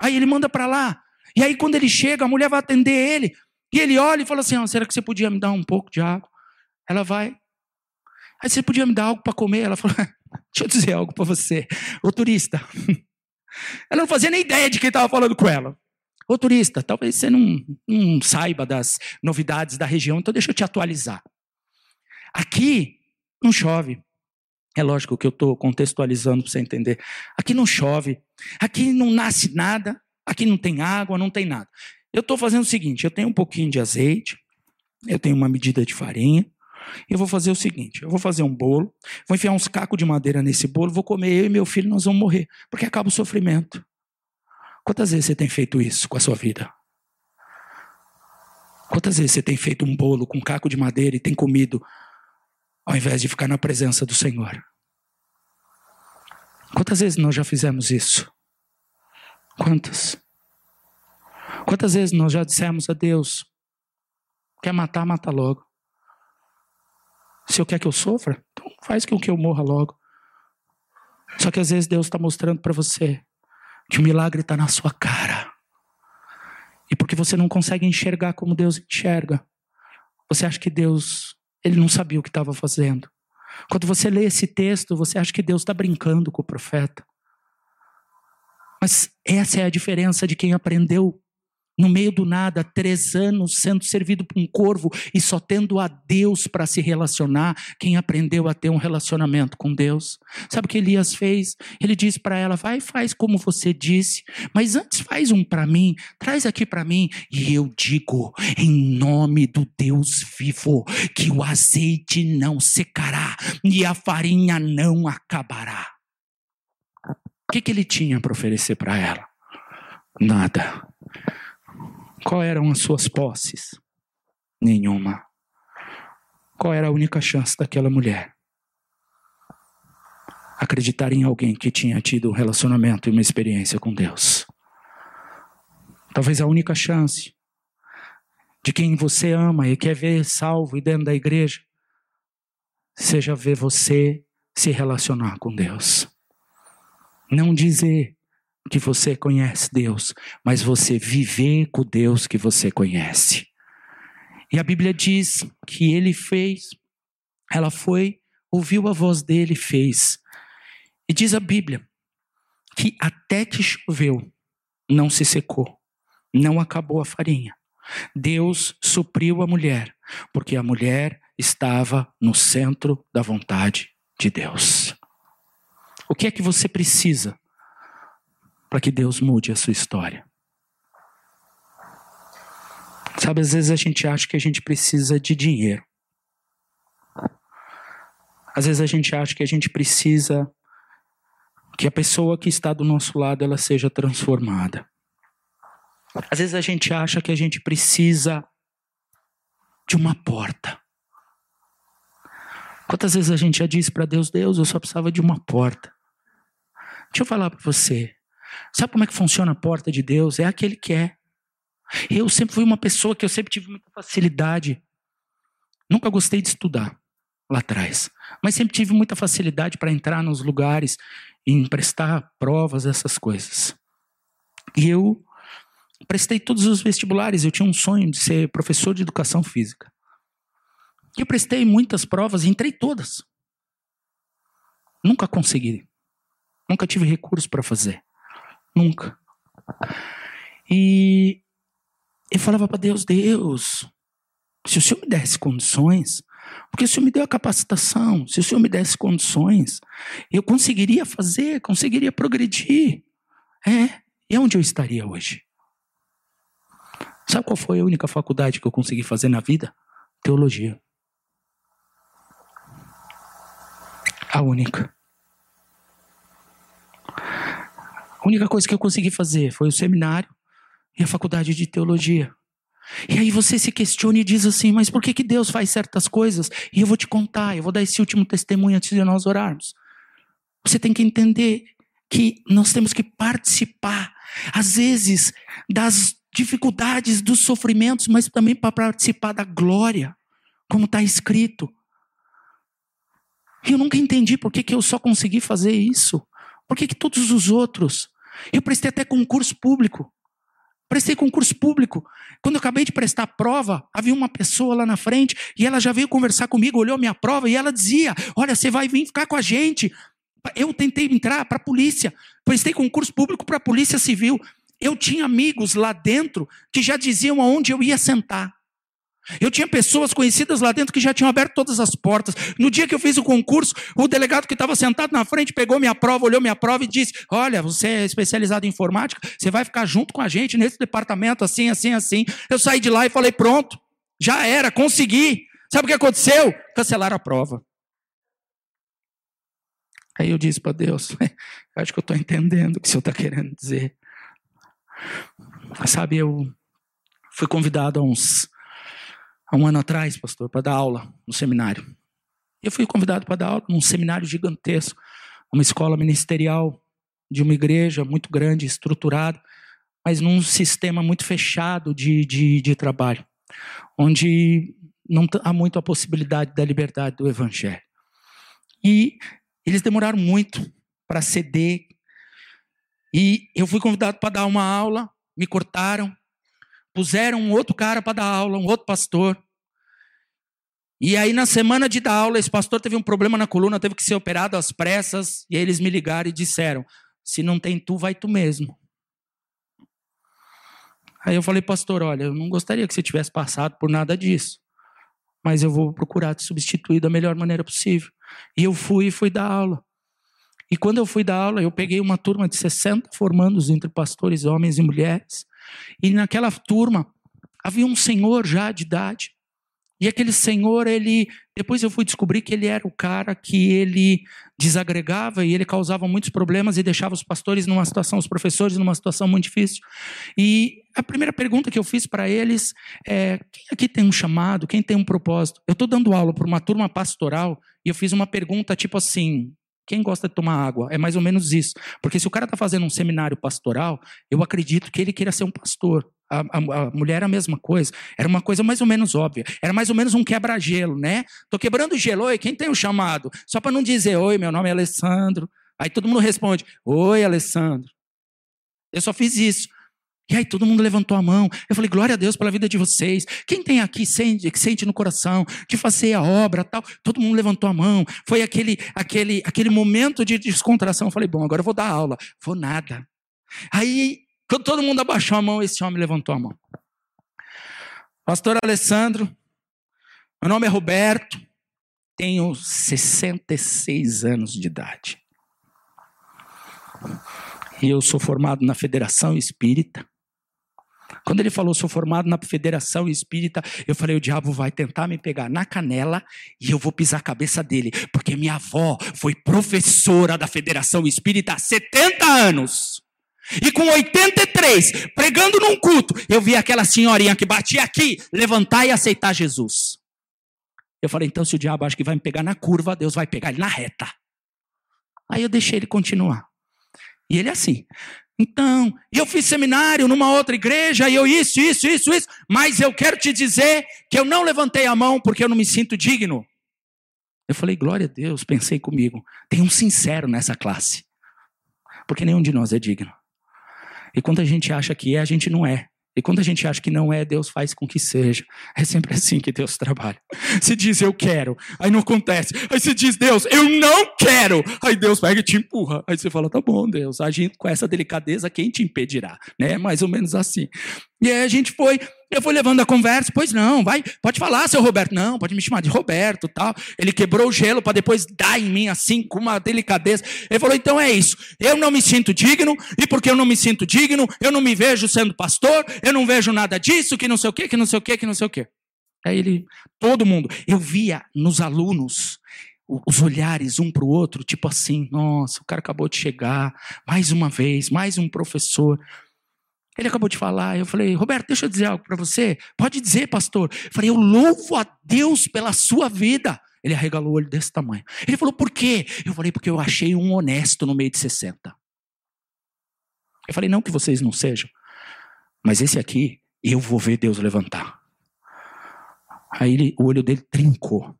Aí ele manda para lá. E aí, quando ele chega, a mulher vai atender ele. E ele olha e fala assim: oh, será que você podia me dar um pouco de água? Ela vai. Aí você podia me dar algo para comer? Ela fala: deixa eu dizer algo para você. Ô turista. Ela não fazia nem ideia de quem estava falando com ela. Ô turista, talvez você não, não saiba das novidades da região, então deixa eu te atualizar. Aqui não chove. É lógico que eu estou contextualizando para você entender. Aqui não chove, aqui não nasce nada, aqui não tem água, não tem nada. Eu estou fazendo o seguinte: eu tenho um pouquinho de azeite, eu tenho uma medida de farinha, eu vou fazer o seguinte: eu vou fazer um bolo, vou enfiar uns cacos de madeira nesse bolo, vou comer eu e meu filho, nós vamos morrer, porque acaba o sofrimento. Quantas vezes você tem feito isso com a sua vida? Quantas vezes você tem feito um bolo com caco de madeira e tem comido ao invés de ficar na presença do Senhor. Quantas vezes nós já fizemos isso? Quantas? Quantas vezes nós já dissemos a Deus: quer matar, mata logo. Se eu quer que eu sofra, então faz com que eu morra logo. Só que às vezes Deus está mostrando para você que o milagre está na sua cara. E porque você não consegue enxergar como Deus enxerga, você acha que Deus ele não sabia o que estava fazendo. Quando você lê esse texto, você acha que Deus está brincando com o profeta. Mas essa é a diferença de quem aprendeu no meio do nada, três anos sendo servido por um corvo e só tendo a Deus para se relacionar, quem aprendeu a ter um relacionamento com Deus. Sabe o que Elias fez? Ele disse para ela: vai, faz como você disse, mas antes faz um para mim, traz aqui para mim. E eu digo, em nome do Deus vivo, que o azeite não secará e a farinha não acabará. O que, que ele tinha para oferecer para ela? Nada. Qual eram as suas posses? Nenhuma. Qual era a única chance daquela mulher? Acreditar em alguém que tinha tido um relacionamento e uma experiência com Deus. Talvez a única chance de quem você ama e quer ver salvo e dentro da igreja seja ver você se relacionar com Deus. Não dizer que você conhece Deus, mas você viver com Deus que você conhece. E a Bíblia diz que ele fez, ela foi, ouviu a voz dele e fez. E diz a Bíblia que até que choveu, não se secou, não acabou a farinha. Deus supriu a mulher, porque a mulher estava no centro da vontade de Deus. O que é que você precisa para que Deus mude a sua história. Sabe, às vezes a gente acha que a gente precisa de dinheiro. Às vezes a gente acha que a gente precisa que a pessoa que está do nosso lado ela seja transformada. Às vezes a gente acha que a gente precisa de uma porta. Quantas vezes a gente já disse para Deus, Deus, eu só precisava de uma porta. Deixa eu falar para você. Sabe como é que funciona a porta de Deus? É aquele que é. Eu sempre fui uma pessoa que eu sempre tive muita facilidade. Nunca gostei de estudar lá atrás, mas sempre tive muita facilidade para entrar nos lugares e emprestar provas, essas coisas. E eu prestei todos os vestibulares. Eu tinha um sonho de ser professor de educação física. E eu prestei muitas provas entrei todas. Nunca consegui. Nunca tive recursos para fazer. Nunca. E eu falava para Deus: Deus, se o Senhor me desse condições, porque o Senhor me deu a capacitação, se o Senhor me desse condições, eu conseguiria fazer, conseguiria progredir. É, e onde eu estaria hoje? Sabe qual foi a única faculdade que eu consegui fazer na vida? Teologia. A única. A única coisa que eu consegui fazer foi o seminário e a faculdade de teologia. E aí você se questiona e diz assim: mas por que, que Deus faz certas coisas? E eu vou te contar, eu vou dar esse último testemunho antes de nós orarmos. Você tem que entender que nós temos que participar, às vezes, das dificuldades, dos sofrimentos, mas também para participar da glória, como está escrito. Eu nunca entendi por que, que eu só consegui fazer isso. Por que, que todos os outros? Eu prestei até concurso público. Prestei concurso público. Quando eu acabei de prestar a prova, havia uma pessoa lá na frente e ela já veio conversar comigo, olhou minha prova e ela dizia: Olha, você vai vir ficar com a gente. Eu tentei entrar para a polícia, prestei concurso público para a Polícia Civil. Eu tinha amigos lá dentro que já diziam aonde eu ia sentar. Eu tinha pessoas conhecidas lá dentro que já tinham aberto todas as portas. No dia que eu fiz o concurso, o delegado que estava sentado na frente pegou minha prova, olhou minha prova e disse: Olha, você é especializado em informática, você vai ficar junto com a gente nesse departamento, assim, assim, assim. Eu saí de lá e falei: Pronto, já era, consegui. Sabe o que aconteceu? Cancelaram a prova. Aí eu disse para Deus: Acho que eu estou entendendo o que o senhor está querendo dizer. Sabe, eu fui convidado há uns há um ano atrás, pastor, para dar aula no seminário. Eu fui convidado para dar aula num seminário gigantesco, uma escola ministerial de uma igreja muito grande, estruturada, mas num sistema muito fechado de, de, de trabalho, onde não há muito a possibilidade da liberdade do evangelho. E eles demoraram muito para ceder. E eu fui convidado para dar uma aula, me cortaram, puseram um outro cara para dar aula, um outro pastor. E aí, na semana de dar aula, esse pastor teve um problema na coluna, teve que ser operado às pressas. E aí eles me ligaram e disseram: se não tem tu, vai tu mesmo. Aí eu falei, pastor, olha, eu não gostaria que você tivesse passado por nada disso. Mas eu vou procurar te substituir da melhor maneira possível. E eu fui e fui dar aula. E quando eu fui dar aula, eu peguei uma turma de 60 formandos entre pastores, homens e mulheres. E naquela turma havia um senhor já de idade. E aquele senhor, ele, depois eu fui descobrir que ele era o cara que ele desagregava e ele causava muitos problemas e deixava os pastores numa situação, os professores numa situação muito difícil. E a primeira pergunta que eu fiz para eles é: quem aqui tem um chamado? Quem tem um propósito? Eu estou dando aula para uma turma pastoral e eu fiz uma pergunta tipo assim: quem gosta de tomar água? É mais ou menos isso. Porque se o cara está fazendo um seminário pastoral, eu acredito que ele queira ser um pastor. A, a, a, mulher era a mesma coisa. Era uma coisa mais ou menos óbvia. Era mais ou menos um quebra-gelo, né? Tô quebrando gelo. Oi, quem tem o um chamado? Só para não dizer, oi, meu nome é Alessandro. Aí todo mundo responde, oi, Alessandro. Eu só fiz isso. E aí todo mundo levantou a mão. Eu falei, glória a Deus pela vida de vocês. Quem tem aqui sente, que sente no coração de fazer a obra tal? Todo mundo levantou a mão. Foi aquele, aquele, aquele momento de descontração. Eu falei, bom, agora eu vou dar aula. Vou nada. Aí, quando todo mundo abaixou a mão, esse homem levantou a mão. Pastor Alessandro, meu nome é Roberto, tenho 66 anos de idade. E eu sou formado na Federação Espírita. Quando ele falou, sou formado na Federação Espírita, eu falei, o diabo vai tentar me pegar na canela e eu vou pisar a cabeça dele, porque minha avó foi professora da Federação Espírita há 70 anos. E com 83, pregando num culto, eu vi aquela senhorinha que batia aqui, levantar e aceitar Jesus. Eu falei, então se o diabo acha que vai me pegar na curva, Deus vai pegar ele na reta. Aí eu deixei ele continuar. E ele é assim. Então, eu fiz seminário numa outra igreja, e eu isso, isso, isso, isso, mas eu quero te dizer que eu não levantei a mão porque eu não me sinto digno. Eu falei, glória a Deus, pensei comigo, tem um sincero nessa classe, porque nenhum de nós é digno. E quando a gente acha que é, a gente não é. E quando a gente acha que não é, Deus faz com que seja. É sempre assim que Deus trabalha. Se diz eu quero, aí não acontece. Aí se diz Deus, eu não quero. Aí Deus pega e te empurra. Aí você fala, tá bom, Deus, agindo com essa delicadeza, quem te impedirá? Né? Mais ou menos assim. E aí a gente foi, eu fui levando a conversa, pois não, vai, pode falar, seu Roberto. Não, pode me chamar de Roberto, tal. Ele quebrou o gelo para depois dar em mim assim, com uma delicadeza. Ele falou: então é isso. Eu não me sinto digno, e porque eu não me sinto digno, eu não me vejo sendo pastor, eu não vejo nada disso, que não sei o quê, que não sei o quê, que não sei o quê. Aí ele, todo mundo, eu via nos alunos os olhares um para o outro, tipo assim, nossa, o cara acabou de chegar, mais uma vez, mais um professor. Ele acabou de falar, eu falei, Roberto, deixa eu dizer algo para você. Pode dizer, pastor. Eu falei, eu louvo a Deus pela sua vida. Ele arregalou o olho desse tamanho. Ele falou, por quê? Eu falei, porque eu achei um honesto no meio de 60. Eu falei, não que vocês não sejam, mas esse aqui, eu vou ver Deus levantar. Aí ele, o olho dele trincou.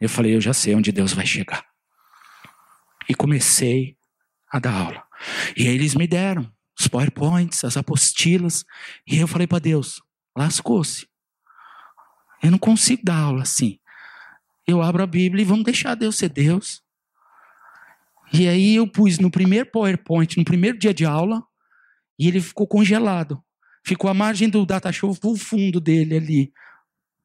Eu falei, eu já sei onde Deus vai chegar. E comecei a dar aula. E aí eles me deram PowerPoints, as apostilas. E eu falei para Deus: lascou-se. Eu não consigo dar aula assim. Eu abro a Bíblia e vamos deixar Deus ser Deus. E aí eu pus no primeiro PowerPoint, no primeiro dia de aula, e ele ficou congelado. Ficou a margem do data show, o fundo dele ali.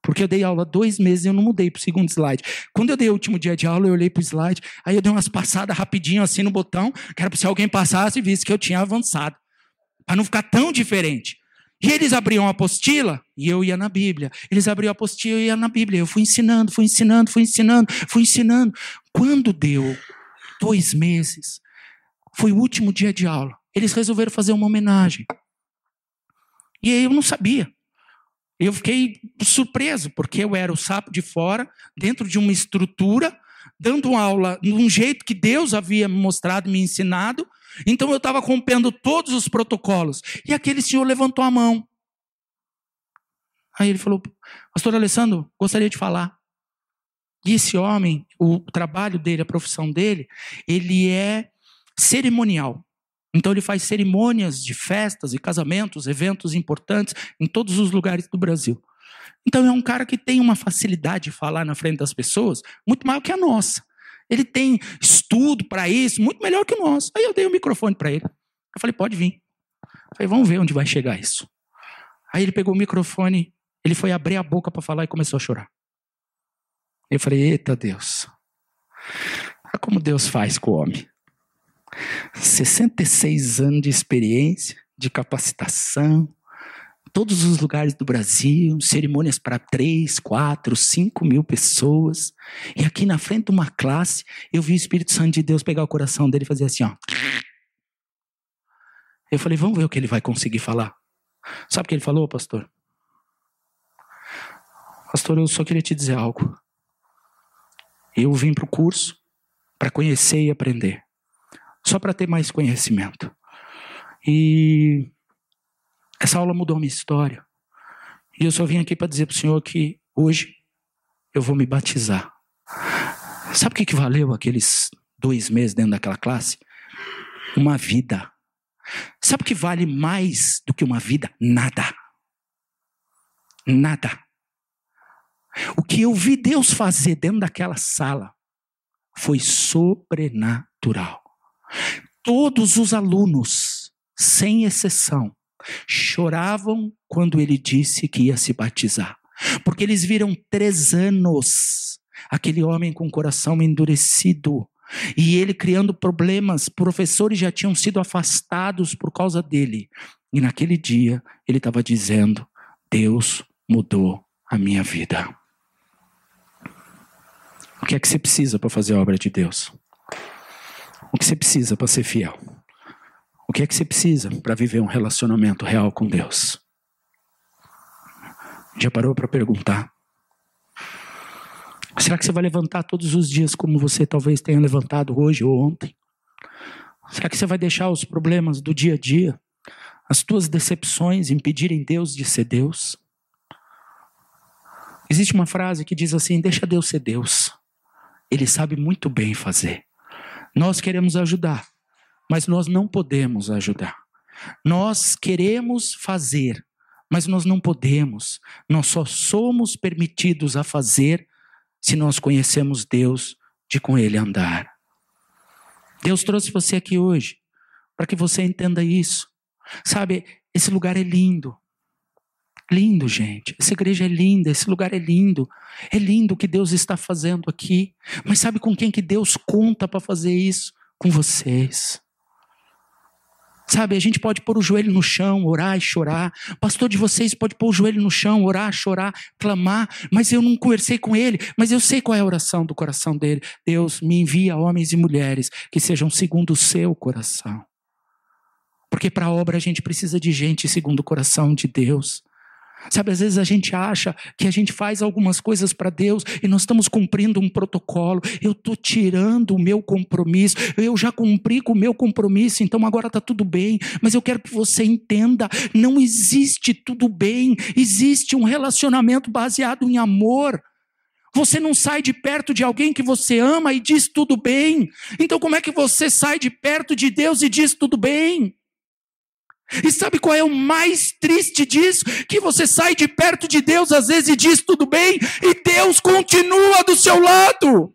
Porque eu dei aula dois meses e eu não mudei para o segundo slide. Quando eu dei o último dia de aula, eu olhei para o slide, aí eu dei umas passadas rapidinho assim no botão, que era para se alguém passasse e visse que eu tinha avançado. Para não ficar tão diferente. E eles abriam a apostila e eu ia na Bíblia. Eles abriam a apostila e eu ia na Bíblia. Eu fui ensinando, fui ensinando, fui ensinando, fui ensinando. Quando deu dois meses, foi o último dia de aula. Eles resolveram fazer uma homenagem. E eu não sabia. Eu fiquei surpreso, porque eu era o sapo de fora, dentro de uma estrutura, dando aula de um jeito que Deus havia me mostrado, me ensinado. Então eu estava acompanhando todos os protocolos. E aquele senhor levantou a mão. Aí ele falou: Pastor Alessandro, gostaria de falar. E esse homem, o trabalho dele, a profissão dele, ele é cerimonial. Então ele faz cerimônias de festas e casamentos, eventos importantes em todos os lugares do Brasil. Então é um cara que tem uma facilidade de falar na frente das pessoas muito maior que a nossa. Ele tem estudo para isso, muito melhor que o nosso. Aí eu dei o microfone para ele. Eu falei, pode vir. Eu falei, vamos ver onde vai chegar isso. Aí ele pegou o microfone, ele foi abrir a boca para falar e começou a chorar. Eu falei, eita Deus. Olha como Deus faz com o homem. 66 anos de experiência, de capacitação, todos os lugares do Brasil, cerimônias para 3, 4, 5 mil pessoas. E aqui na frente de uma classe, eu vi o Espírito Santo de Deus pegar o coração dele e fazer assim, ó. Eu falei, vamos ver o que ele vai conseguir falar. Sabe o que ele falou, pastor? Pastor, eu só queria te dizer algo. Eu vim para o curso para conhecer e aprender só para ter mais conhecimento. E essa aula mudou minha história. E eu só vim aqui para dizer para o Senhor que hoje eu vou me batizar. Sabe o que, que valeu aqueles dois meses dentro daquela classe? Uma vida. Sabe o que vale mais do que uma vida? Nada. Nada. O que eu vi Deus fazer dentro daquela sala foi sobrenatural. Todos os alunos, sem exceção, choravam quando ele disse que ia se batizar, porque eles viram três anos aquele homem com o coração endurecido e ele criando problemas. Professores já tinham sido afastados por causa dele. E naquele dia ele estava dizendo: Deus mudou a minha vida. O que é que você precisa para fazer a obra de Deus? O que você precisa para ser fiel? O que é que você precisa para viver um relacionamento real com Deus? Já parou para perguntar? Será que você vai levantar todos os dias como você talvez tenha levantado hoje ou ontem? Será que você vai deixar os problemas do dia a dia, as tuas decepções impedirem Deus de ser Deus? Existe uma frase que diz assim: deixa Deus ser Deus. Ele sabe muito bem fazer. Nós queremos ajudar, mas nós não podemos ajudar. Nós queremos fazer, mas nós não podemos. Nós só somos permitidos a fazer se nós conhecemos Deus de com Ele andar. Deus trouxe você aqui hoje para que você entenda isso. Sabe, esse lugar é lindo. Lindo, gente. Essa igreja é linda, esse lugar é lindo. É lindo o que Deus está fazendo aqui. Mas sabe com quem que Deus conta para fazer isso? Com vocês. Sabe, a gente pode pôr o joelho no chão, orar e chorar. O pastor de vocês pode pôr o joelho no chão, orar, chorar, clamar. Mas eu não conversei com ele. Mas eu sei qual é a oração do coração dele. Deus me envia homens e mulheres que sejam segundo o seu coração. Porque para a obra a gente precisa de gente segundo o coração de Deus. Sabe, às vezes a gente acha que a gente faz algumas coisas para Deus e nós estamos cumprindo um protocolo. Eu estou tirando o meu compromisso. Eu já cumpri com o meu compromisso, então agora está tudo bem. Mas eu quero que você entenda: não existe tudo bem. Existe um relacionamento baseado em amor. Você não sai de perto de alguém que você ama e diz tudo bem. Então, como é que você sai de perto de Deus e diz tudo bem? E sabe qual é o mais triste disso? Que você sai de perto de Deus às vezes e diz tudo bem, e Deus continua do seu lado.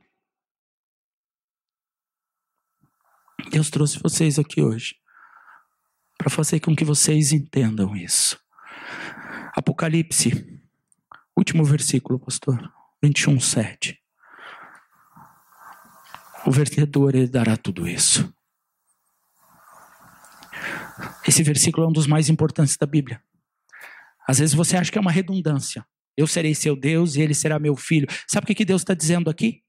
Deus trouxe vocês aqui hoje para fazer com que vocês entendam isso. Apocalipse, último versículo, pastor, 21, 7. O vencedor dará tudo isso. Esse versículo é um dos mais importantes da Bíblia. Às vezes você acha que é uma redundância. Eu serei seu Deus e ele será meu filho. Sabe o que Deus está dizendo aqui?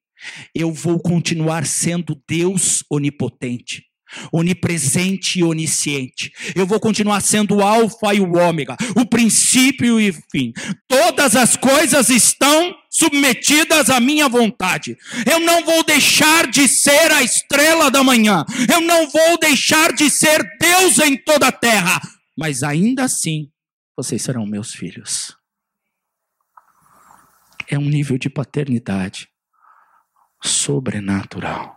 Eu vou continuar sendo Deus onipotente onipresente e onisciente. Eu vou continuar sendo o alfa e o ômega, o princípio e o fim. Todas as coisas estão submetidas à minha vontade. Eu não vou deixar de ser a estrela da manhã. Eu não vou deixar de ser Deus em toda a terra. Mas ainda assim, vocês serão meus filhos. É um nível de paternidade sobrenatural.